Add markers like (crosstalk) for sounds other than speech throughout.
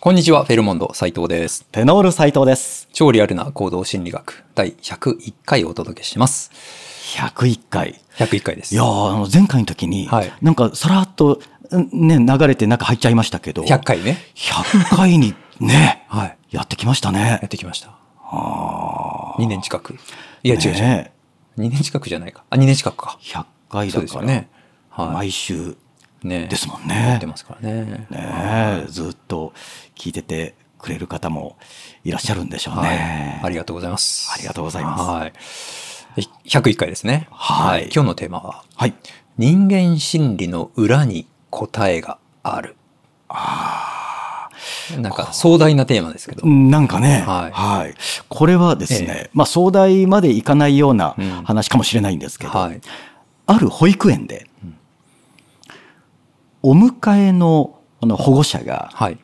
こんにちは、フェルモンド斉藤です。テノール斉藤です。超リアルな行動心理学第101回をお届けします。101回。101回です。いやーあの前回の時に、はいなんかさらっと、んね、流れて中入っちゃいましたけど、100回ね。100回にね、はい。やってきましたやっね。てきました。あ2年近く。いや、違う違う。ね2年近くじゃないか。あ、2年近くか。100回だから、ですよね。は毎週、い。ねですもんねやってますからね。ね、ずっと聞いててくれる方もいらっしゃるんでしょうはいね。ありがとうございます。ありがとうございますはい。101回ですね。はい今日のテーマは、はい。人間心理の裏に答えがある。なんか壮大なテーマですけど。なんかね、はいはい。これはですね、えまあ壮大までいかないようなうん話かもしれないんですけど、はい。ある保育園で、お迎えのあの保護者がはい。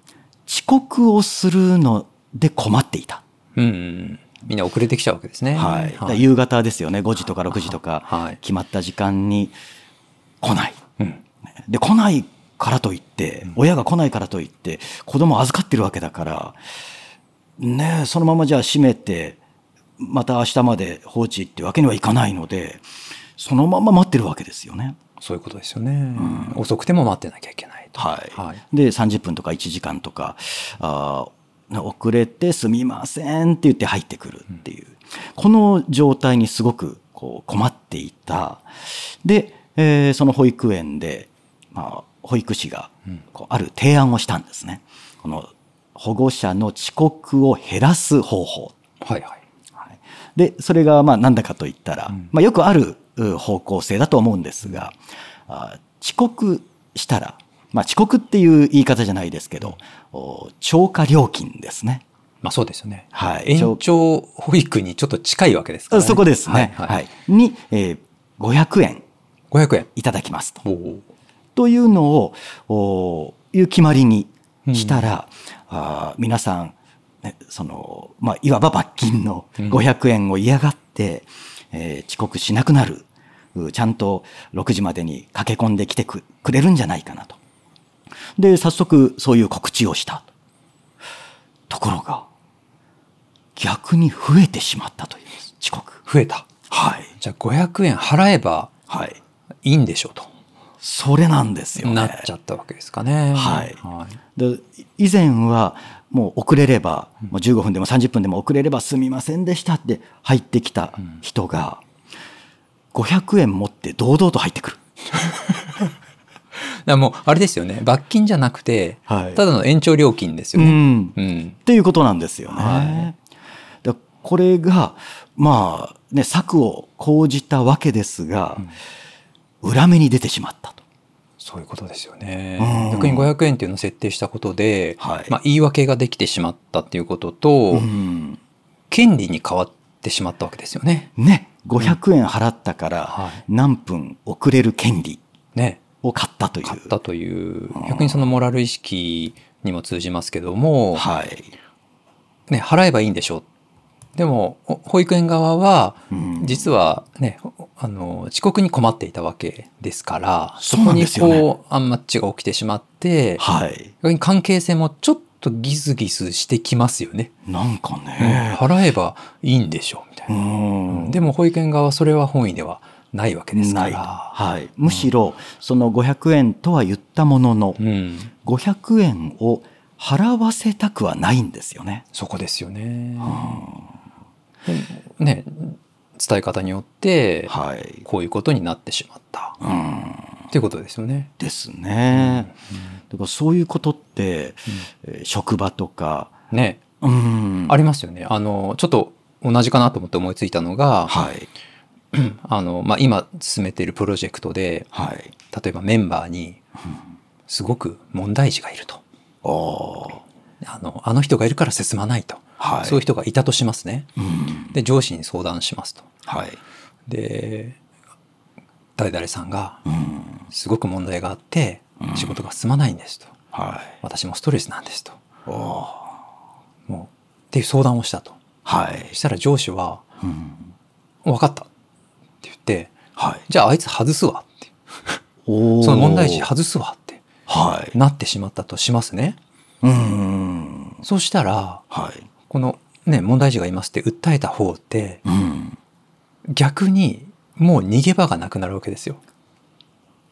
遅刻をするので困っていた。うんうん。みんな遅れてきちゃうわけですね。はいで夕方ですよね、5時とか6時とかはい、決まった時間に来ない。うん。で、来ないからといって、親が来ないからといって、子供預かってるわけだから、ねえそのままじゃあ閉めて、また明日まで放置ってわけにはいかないので、そのまま待ってるわけですよね。そういうことですよね。遅くても待ってなきゃいけないと。はい。はい。で、30分とか1時間とか、あー遅れてすみませんって言って入ってくるっていう、この状態にすごくこう困っていた。で、えーその保育園で、まあ、保育士がこうある提案をしたんですね。この保護者の遅刻を減らす方法。はいはい。はいで、それがまあなんだかと言ったら、まあよくあるう方向性だと思うんですが、あ遅刻したら、まあ遅刻っていう言い方じゃないですけど、お超過料金ですね。まあそうですよね。はい延長保育にちょっと近いわけですからね。そこですね。ははいい。に、えー500円500円。いただきますと。というのを、おいう決まりにしたら、あー皆さん、ね、その、まあ、いわば罰金の500円を嫌がって、えー遅刻しなくなる。うちゃんと6時までに駆け込んできてくくれるんじゃないかなと。で、早速そういう告知をした。ところが、逆に増えてしまったという。遅刻。増えた。はい。じゃあ500円払えばはい。いいんでしょうと。それなんですよね。なっちゃったわけですかね。はいはい。で以前はもう遅れれば、もう15分でも30分でも遅れればすみませんでしたって入ってきた人が、500円持って堂々と入ってくる。(laughs) だもう、あれですよね。罰金じゃなくて、はいただの延長料金ですようね。ん。うん。っていうことなんですよね。はでこれが、まあ、ね、策を講じたわけですが、裏目に出てしまったと。そういうことですよねうん。逆に500円っていうのを設定したことで、はいまあ、言い訳ができてしまったっていうことと、うん権利に変わってしまったわけですよね。ね、500円払ったからはい何分遅れる権利ね。を買ったという。買ったという、逆にそのモラル意識にも通じますけども、はい。ね、払えばいいんでしょう。でも、お保育園側は、うん実はね、おあの、遅刻に困っていたわけですから、そこにこう、アンマッチが起きてしまって、はい。関係性もちょっとギスギスしてきますよね。なんかうんね。払えばいいんでしょう、みたいうな。ん。でも保育園側はそれは本意ではないわけですか。ら。はい。むしろ、その500円とは言ったもののう、ん。500円を払わせたくはないんですよね。そこですよね。でもね、伝え方によって、はい。こういうことになってしまった。うん。っていうことですよね。ですね。だからそういうことって、えー職場とか、ね。うん。ありますよね。あの、ちょっと同じかなと思って思いついたのが、はい。(clears throat) あの、まあ、今進めているプロジェクトで、はい。例えばメンバーに、すごく問題児がいると。あの、あの人がいるから進まないと。はい。そういう人がいたとしますね。うん。で、上司に相談しますと。はい。で、誰々さんが、うん。すごく問題があって、仕事が進まないんですと。はい。私もストレスなんですと。もう、っていう相談をしたと。はいそ。したら上司は、うん。分かったって言って、はい。じゃああいつ外すわって。おーその問題児外すわってはい。なってしまったとしますね。うん。そうしたらはい。このね問題児がいますって訴えた方ってうん。逆にもう逃げ場がなくなるわけですよ。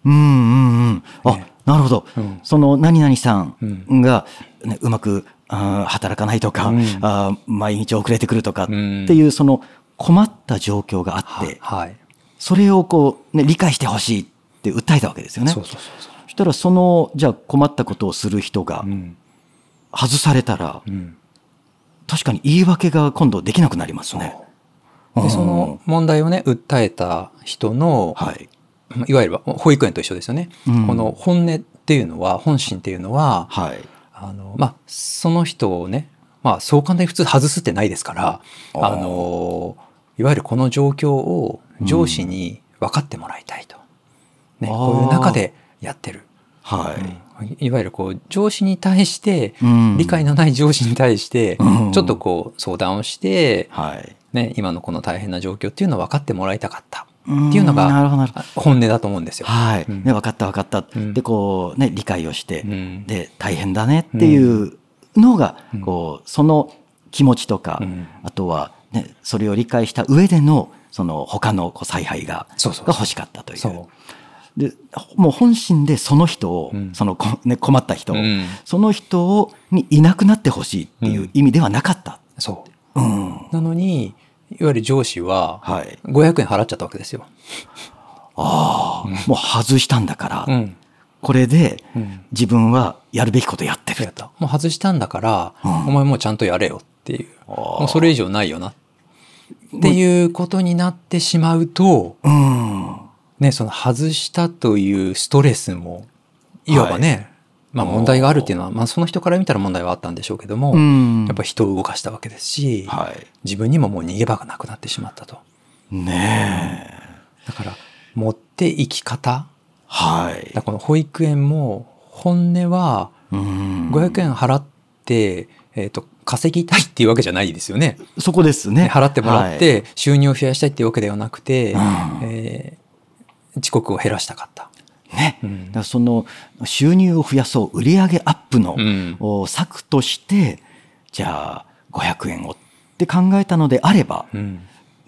うんうんうん。あ、ねなるほど。うんその何々さうんが、ね、うまくあー働かないとか、うんあー毎日遅れてくるとかってうんいうその困った状況があって、はい。それをこう、ね、理解してほしいって訴えたわけですよね。そうそうそうそう。そしたらその、じゃあ困ったことをする人がうん外されたら、うん確かに言い訳が今度できなくなりますね。でその問題をね訴えた人の、はい。まあいわゆる保育園と一緒ですよね。うんこの本音っていうのは本心っていうのははい。あの、まあ、その人をね、まあ、そう簡単に普通外すってないですからあのいわゆるこの状況を上司に分かってもらいたいと、ね、あーこういう中でやってる。はい。いわゆるこう上司に対してうん理解のない上司に対してうんちょっとこう相談をして、はい。ね、今のこの大変な状況っていうのを分かってもらいたかったっっていうのが。本音だと思うんですよ。はい。うんね、分かった分かった。うんで、こう、ね、理解をして、うんで、大変だねっていうのが、うんこう、その気持ちとか、うんあとは、ね、それを理解した上での、その他のこう采配が、そうそうが欲しかったという。そうで、もう本心でその人を、うん。そのこ、ね、困った人を、うん。その人をにいなくなってほしいっていう意味ではなかった。そう。うん。なのにいわゆる上司ははい。500円払っちゃったわけですよ。ああ、もう外したんだから、うん。これでうん。自分はやるべきことやってるもう外したんだから、うん。お前もうちゃんとやれよっていう。もうそれ以上ないよな。っていうことになってしまうと、うん。ね、その外したというストレスもいわばね、まあ問題があるっていうのは、まあ、その人から見たら問題はあったんでしょうけども、うん。やっぱ人を動かしたわけですし、はい。自分にももう逃げ場がなくなってしまったと。ねえ。だから持っていき方はい。この保育園も本音はうん500円払って、えー、と稼ぎたいっていうわけじゃないですよね。そこですね。払ってもらって収入を増やしたいっていうわけではなくて、うんえー遅刻を減らしたかった。ね。うんだからその収入を増やそう、売上アップの、策として、じゃあ500円をって考えたのであれば、うん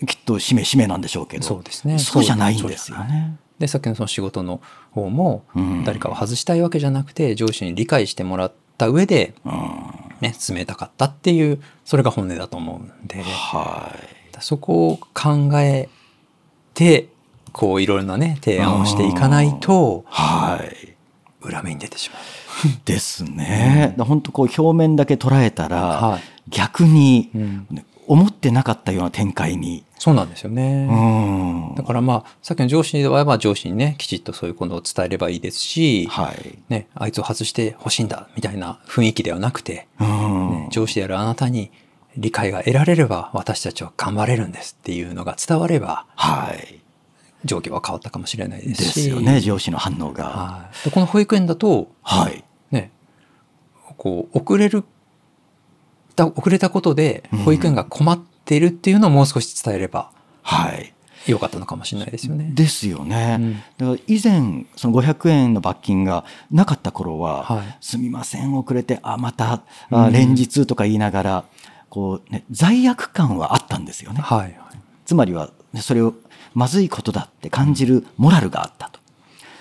きっとしめしめなんでしょうけど、そうですねそうじゃないんですよね。でさっきのその仕事の方も誰かを外したいわけじゃなくて上司に理解してもらった上で、うんね、進めたかったっていうそれが本音だと思うんではい。そこを考えてこういろいろなね提案をしていかないとはい。裏目に出てしまう。ですね。本当こう表面だけ捉えたら、はい逆に、思ってなかったような展開に。そうなんですよね。うんだからまあさっきの上司ではまあ上司にねきちっとそういうことを伝えればいいですし、はい。ね、あいつを外してほしいんだみたいな雰囲気ではなくて、うんね上司であるあなたに理解が得られれば私たちは頑張れるんですっていうのが伝わればはい。状況は変わったかもしれないでですしよね、上司の反応が。はい、でこの保育園だとはい。ねこう遅れるだ遅れたことでうん保育園が困ってるっていうのをもう少し伝えればはい。よかったのかもしれないですよね。ですよね。うんだから以前、その500円の罰金がなかった頃は、はいすみません、遅れて、あ、また、あうん連日とか言いながら、こう、ね、罪悪感はあったんですよね。はいはいつまりは、それをまずいことだって感じるモラルがあったと。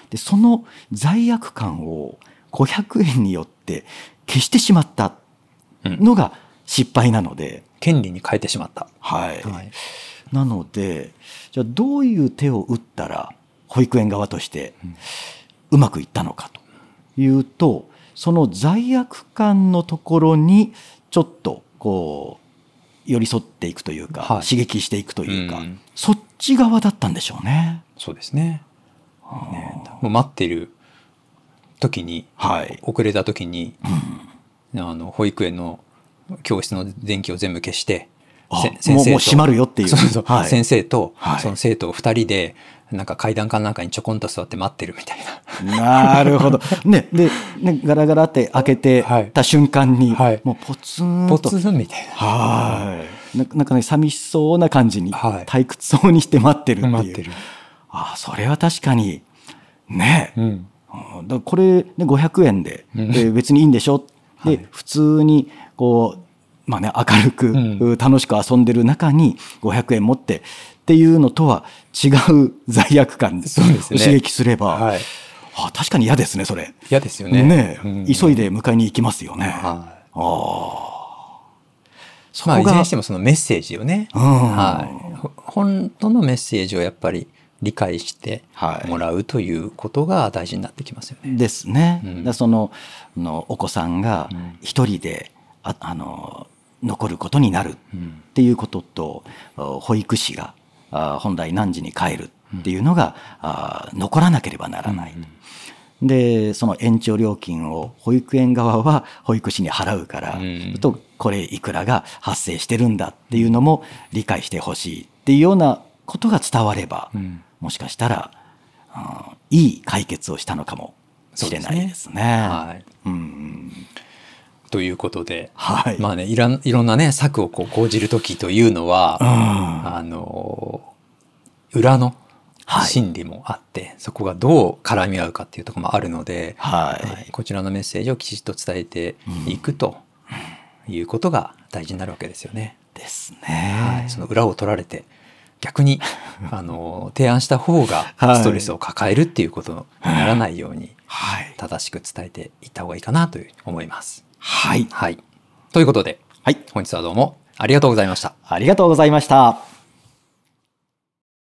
で、その罪悪感を500円によって消してしまったのが失敗なので、権利に変えてしまった。はい。はいなので、じゃあどういう手を打ったら保育園側としてうまくいったのかというと、その罪悪感のところにちょっとこう寄り添っていくというか、はい刺激していくというか、うんそっち側だったんでしょうね。そうですね。ねもう待ってる時に、はい。遅れた時に、あの保育園の教室の電気を全部消して、あせもうもう閉まるよっていうそうそうはい先生と、はいその生徒2人でなんか階段かなんかにちょこんと座って待ってるみたいな。なるほど。(laughs) ね、で、ね、ガラガラって開けてはいた瞬間に、はいもうポツンポとツンみたいな。はい。ななんかね、寂しそうな感じに、はい退屈そうにして待ってるっていう。待ってる。ああ、それは確かに、ねえ。うん。うんだこれ、ね、500円で、うんで別にいいんでしょ？で、はい普通にこう、まあね、明るく、うん楽しく遊んでる中に500円持ってっていうのとは違う罪悪感ですね刺激すれば、はい。あ確かに嫌ですねそれ。嫌ですよね。ねうん急いで迎えに行きますよね。はい。ああ。そまあ、いこがずれにしてもそのメッセージをね、うんはい、ほ本当のメッセージをやっぱり理解してはいもらうということが大事になってきますよね。ですね。うんそのあのお子さんがうん一人で、ああの残ることになるっうんていうこととお保育士があ本来何時に帰るっていうのが、あ残らなければならない。でその延長料金を保育園側は保育士に払うから、うんとこれいくらが発生してるんだっていうのも理解してほしいっていうようなことが伝われば、うん。もしかしたら、うんいい解決をしたのかもしれないですね。はい、うんということで、はい。まあねいろんいろんなね策をこう講じる時というのは、うんあの裏のはい心理もあって、そこがどう絡み合うかっていうところもあるので、はいはいこちらのメッセージをきちっと伝えていくということが大事になるわけですよね。ですはねい、。その裏を取られて逆に (laughs) あの提案した方がはいストレスを抱えるっていうことにならないようにはい。正しく伝えていった方がいいかなという思います。はい。はい、ということではい。本日はどうもありがとうございました。ありがとうございました。